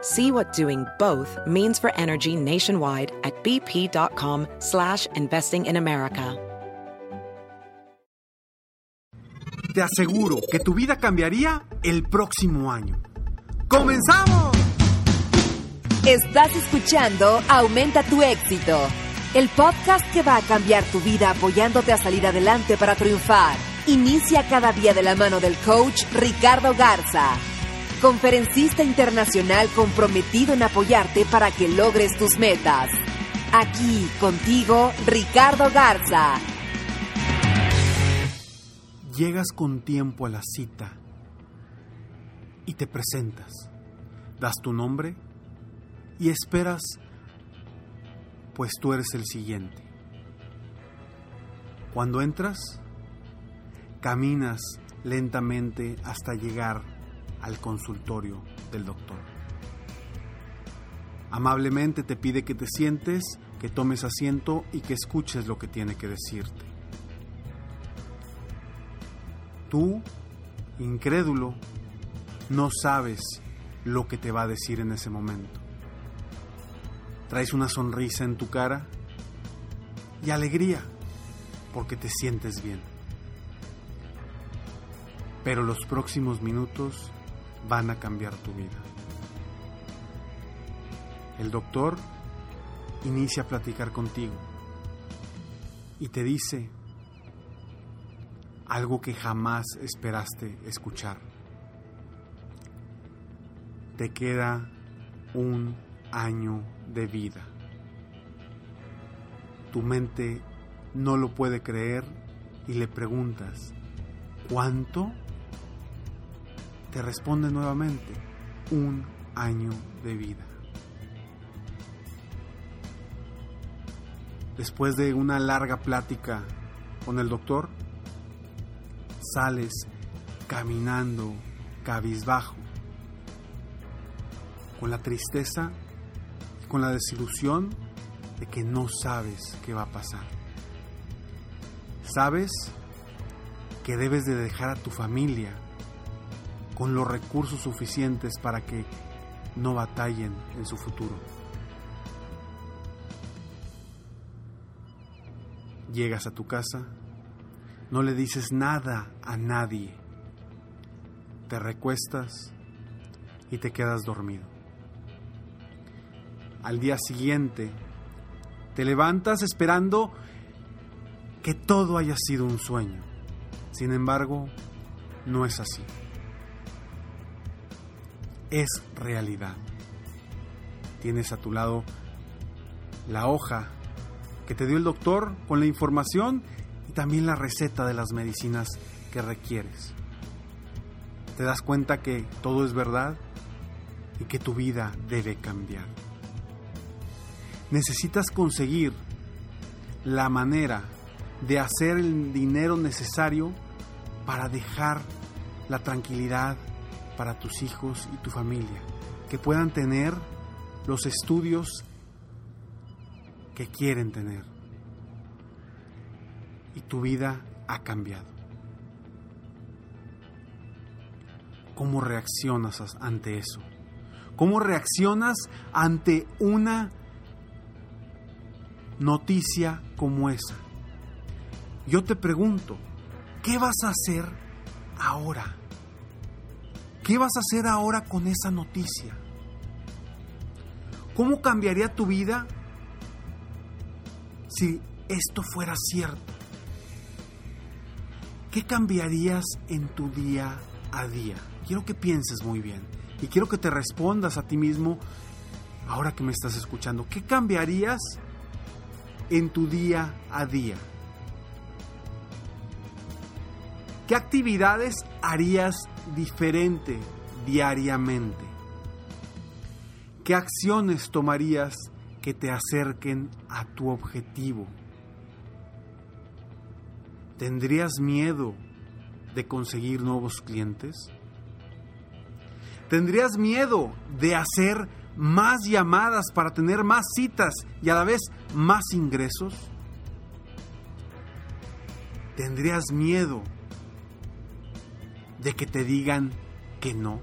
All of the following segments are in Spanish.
See what doing both means for energy nationwide at bp.com slash investing in America. Te aseguro que tu vida cambiaría el próximo año. ¡Comenzamos! Estás escuchando Aumenta tu éxito, el podcast que va a cambiar tu vida apoyándote a salir adelante para triunfar. Inicia cada día de la mano del coach Ricardo Garza conferencista internacional comprometido en apoyarte para que logres tus metas. Aquí contigo, Ricardo Garza. Llegas con tiempo a la cita y te presentas. Das tu nombre y esperas, pues tú eres el siguiente. Cuando entras, caminas lentamente hasta llegar al consultorio del doctor. Amablemente te pide que te sientes, que tomes asiento y que escuches lo que tiene que decirte. Tú, incrédulo, no sabes lo que te va a decir en ese momento. Traes una sonrisa en tu cara y alegría porque te sientes bien. Pero los próximos minutos van a cambiar tu vida. El doctor inicia a platicar contigo y te dice algo que jamás esperaste escuchar. Te queda un año de vida. Tu mente no lo puede creer y le preguntas, ¿cuánto? Te responde nuevamente un año de vida. Después de una larga plática con el doctor, sales caminando cabizbajo, con la tristeza y con la desilusión de que no sabes qué va a pasar. Sabes que debes de dejar a tu familia con los recursos suficientes para que no batallen en su futuro. Llegas a tu casa, no le dices nada a nadie, te recuestas y te quedas dormido. Al día siguiente, te levantas esperando que todo haya sido un sueño. Sin embargo, no es así es realidad. Tienes a tu lado la hoja que te dio el doctor con la información y también la receta de las medicinas que requieres. Te das cuenta que todo es verdad y que tu vida debe cambiar. Necesitas conseguir la manera de hacer el dinero necesario para dejar la tranquilidad para tus hijos y tu familia, que puedan tener los estudios que quieren tener. Y tu vida ha cambiado. ¿Cómo reaccionas ante eso? ¿Cómo reaccionas ante una noticia como esa? Yo te pregunto, ¿qué vas a hacer ahora? ¿Qué vas a hacer ahora con esa noticia? ¿Cómo cambiaría tu vida si esto fuera cierto? ¿Qué cambiarías en tu día a día? Quiero que pienses muy bien y quiero que te respondas a ti mismo ahora que me estás escuchando. ¿Qué cambiarías en tu día a día? ¿Qué actividades harías diferente diariamente? ¿Qué acciones tomarías que te acerquen a tu objetivo? ¿Tendrías miedo de conseguir nuevos clientes? ¿Tendrías miedo de hacer más llamadas para tener más citas y a la vez más ingresos? ¿Tendrías miedo de que te digan que no?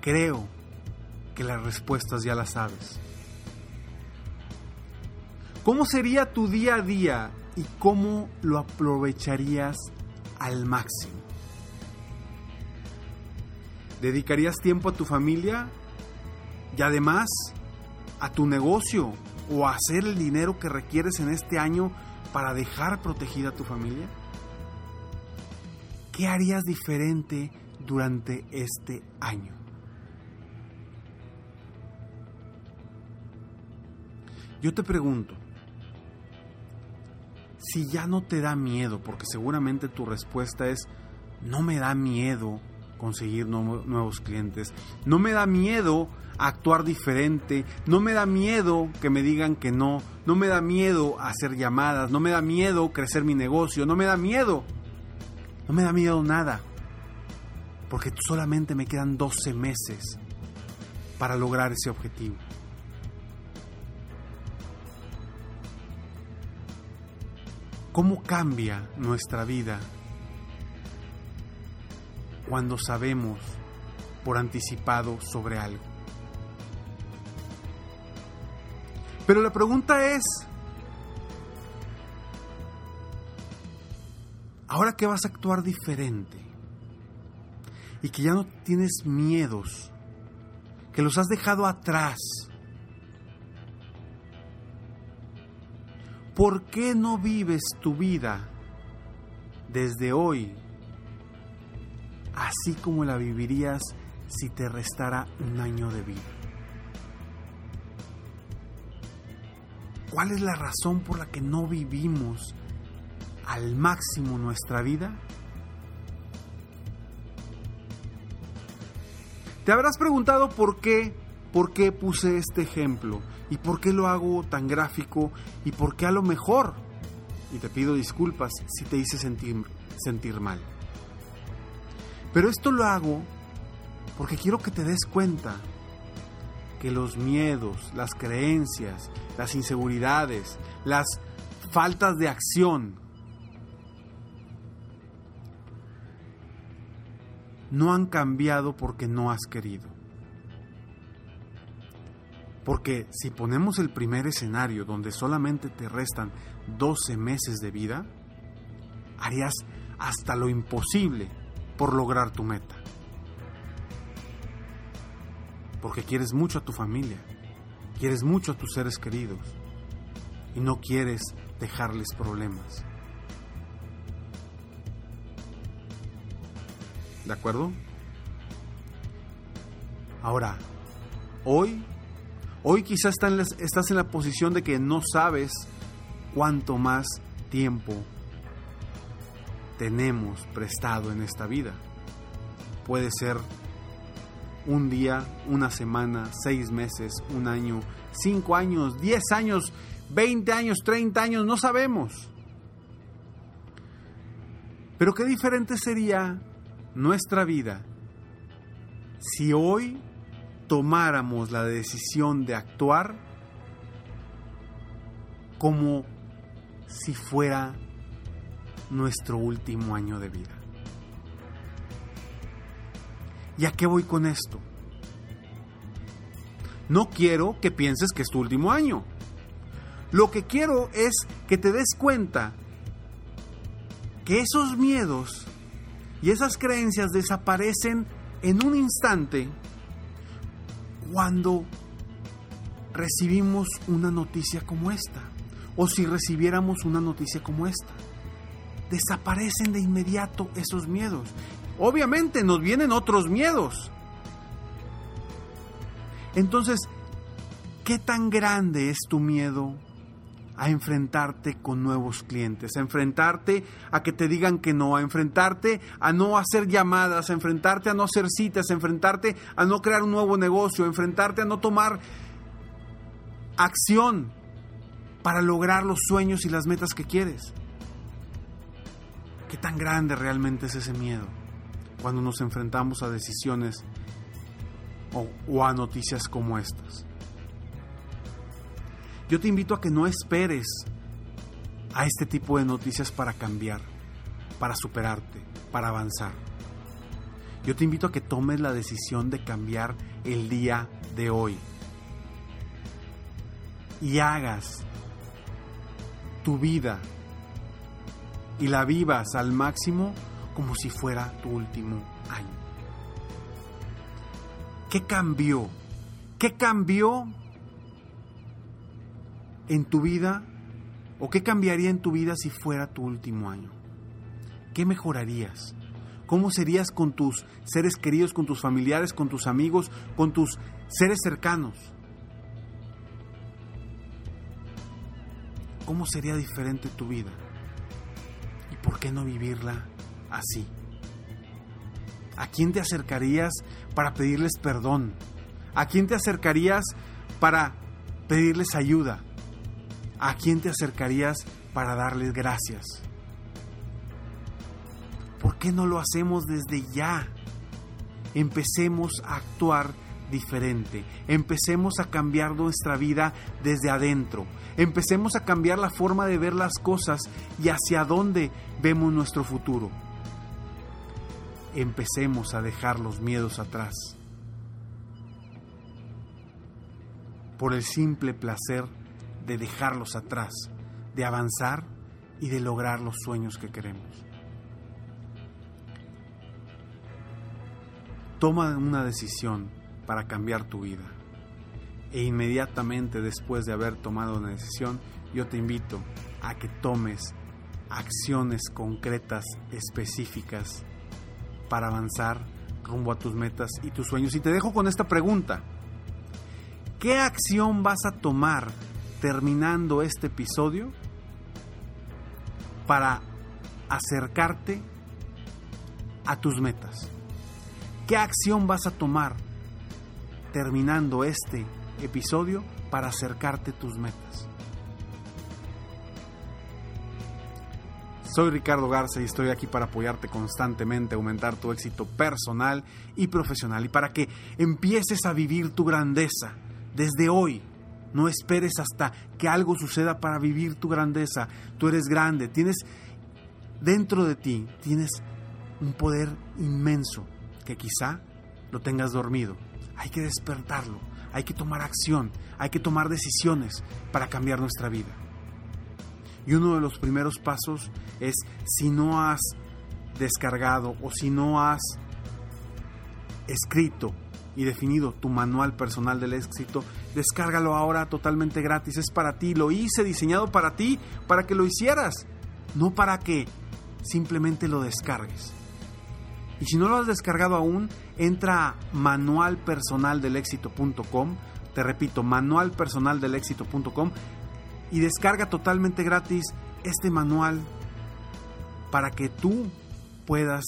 Creo que las respuestas ya las sabes. ¿Cómo sería tu día a día y cómo lo aprovecharías al máximo? ¿Dedicarías tiempo a tu familia y además a tu negocio o a hacer el dinero que requieres en este año para dejar protegida a tu familia? ¿Qué harías diferente durante este año? Yo te pregunto, si ya no te da miedo, porque seguramente tu respuesta es, no me da miedo conseguir nuevos clientes, no me da miedo actuar diferente, no me da miedo que me digan que no, no me da miedo hacer llamadas, no me da miedo crecer mi negocio, no me da miedo, no me da miedo nada, porque solamente me quedan 12 meses para lograr ese objetivo. ¿Cómo cambia nuestra vida cuando sabemos por anticipado sobre algo? Pero la pregunta es, ahora que vas a actuar diferente y que ya no tienes miedos, que los has dejado atrás, ¿por qué no vives tu vida desde hoy así como la vivirías si te restara un año de vida? ¿Cuál es la razón por la que no vivimos al máximo nuestra vida? Te habrás preguntado por qué, por qué puse este ejemplo y por qué lo hago tan gráfico y por qué a lo mejor, y te pido disculpas si te hice sentir, sentir mal. Pero esto lo hago porque quiero que te des cuenta que los miedos, las creencias, las inseguridades, las faltas de acción no han cambiado porque no has querido. Porque si ponemos el primer escenario donde solamente te restan 12 meses de vida, harías hasta lo imposible por lograr tu meta porque quieres mucho a tu familia, quieres mucho a tus seres queridos y no quieres dejarles problemas. ¿De acuerdo? Ahora, hoy, hoy quizás estás en la posición de que no sabes cuánto más tiempo tenemos prestado en esta vida. Puede ser un día, una semana, seis meses, un año, cinco años, diez años, veinte años, treinta años, no sabemos. Pero qué diferente sería nuestra vida si hoy tomáramos la decisión de actuar como si fuera nuestro último año de vida. ¿Y a qué voy con esto? No quiero que pienses que es tu último año. Lo que quiero es que te des cuenta que esos miedos y esas creencias desaparecen en un instante cuando recibimos una noticia como esta. o si recibiéramos una noticia como esta. Desaparecen de inmediato esos miedos. Obviamente nos vienen otros miedos. Entonces, ¿qué tan grande es tu miedo a enfrentarte con nuevos clientes, a enfrentarte a que te digan que no, a enfrentarte a no hacer llamadas, a enfrentarte a no hacer citas, a enfrentarte a no crear un nuevo negocio, a enfrentarte a no tomar acción para lograr los sueños y las metas que quieres. ¿Qué tan grande realmente es ese miedo cuando nos enfrentamos a decisiones o, a noticias como estas? Yo te invito a que no esperes a este tipo de noticias para cambiar, para superarte, para avanzar. Yo te invito a que tomes la decisión de cambiar el día de hoy y hagas tu vida y la vivas al máximo como si fuera tu último año. ¿Qué cambió? ¿Qué cambió en tu vida o qué cambiaría en tu vida si fuera tu último año? ¿Qué mejorarías? ¿Cómo serías con tus seres queridos, con tus familiares, con tus amigos, con tus seres cercanos? ¿Cómo sería diferente tu vida? ¿Y por qué no vivirla así? ¿A quién te acercarías para pedirles perdón? ¿A quién te acercarías para pedirles ayuda? ¿A quién te acercarías para darles gracias? ¿Por qué no lo hacemos desde ya? Empecemos a actuar diferente. Empecemos a cambiar nuestra vida desde adentro. Empecemos a cambiar la forma de ver las cosas y hacia dónde vemos nuestro futuro. Empecemos a dejar los miedos atrás. Por el simple placer de dejarlos atrás, de avanzar y de lograr los sueños que queremos. Toma una decisión para cambiar tu vida. E inmediatamente después de haber tomado una decisión, yo te invito a que tomes acciones concretas, específicas, para avanzar rumbo a tus metas y tus sueños. Y te dejo con esta pregunta. ¿Qué acción vas a tomar terminando este episodio para acercarte a tus metas? ¿Qué acción vas a tomar terminando este episodio para acercarte tus metas? Soy Ricardo Garza y estoy aquí para apoyarte constantemente, aumentar tu éxito personal y profesional y para que empieces a vivir tu grandeza desde hoy. No esperes hasta que algo suceda para vivir tu grandeza. Tú eres grande, tienes dentro de ti, tienes un poder inmenso que quizá lo tengas dormido. Hay que despertarlo, hay que tomar acción, hay que tomar decisiones para cambiar nuestra vida. Y uno de los primeros pasos es si no has descargado o si no has escrito y definido tu manual personal del éxito, descárgalo ahora totalmente gratis. Es para ti, lo hice diseñado para ti, para que lo hicieras, no para que simplemente lo descargues. Y si no lo has descargado aún, entra a manualpersonaldelexito.com, te repito, manualpersonaldelexito.com y descarga totalmente gratis este manual para que tú puedas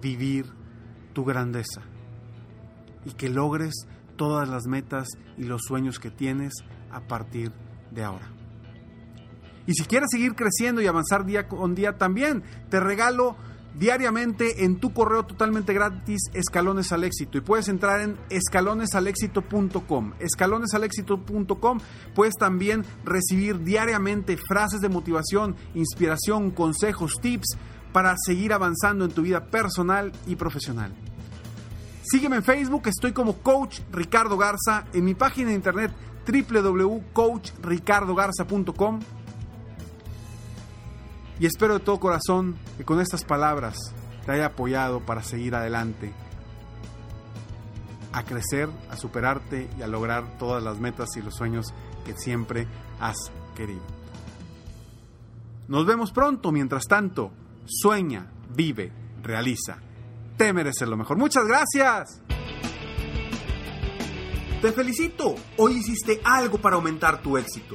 vivir tu grandeza y que logres todas las metas y los sueños que tienes a partir de ahora. Y si quieres seguir creciendo y avanzar día con día también, te regalo diariamente en tu correo totalmente gratis escalones al éxito. Y puedes entrar en escalonesalexito.com escalonesalexito.com puedes también recibir diariamente frases de motivación inspiración consejos tips para seguir avanzando en tu vida personal y profesional. Sígueme en Facebook estoy como coach Ricardo Garza. En mi página de internet www.coachricardogarza.com y espero de todo corazón que con estas palabras te haya apoyado para seguir adelante a crecer, a superarte y a lograr todas las metas y los sueños que siempre has querido. Nos vemos pronto, mientras tanto, sueña, vive, realiza. Te mereces lo mejor. Muchas gracias. Te felicito, hoy hiciste algo para aumentar tu éxito.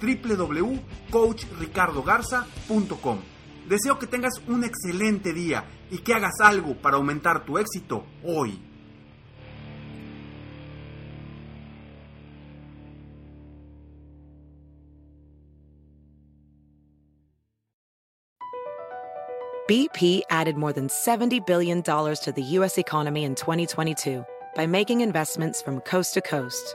www.coachricardogarza.com. Deseo que tengas un excelente día y que hagas algo para aumentar tu éxito hoy. BP added more than $70 billion to the U.S. economy in 2022 by making investments from coast to coast.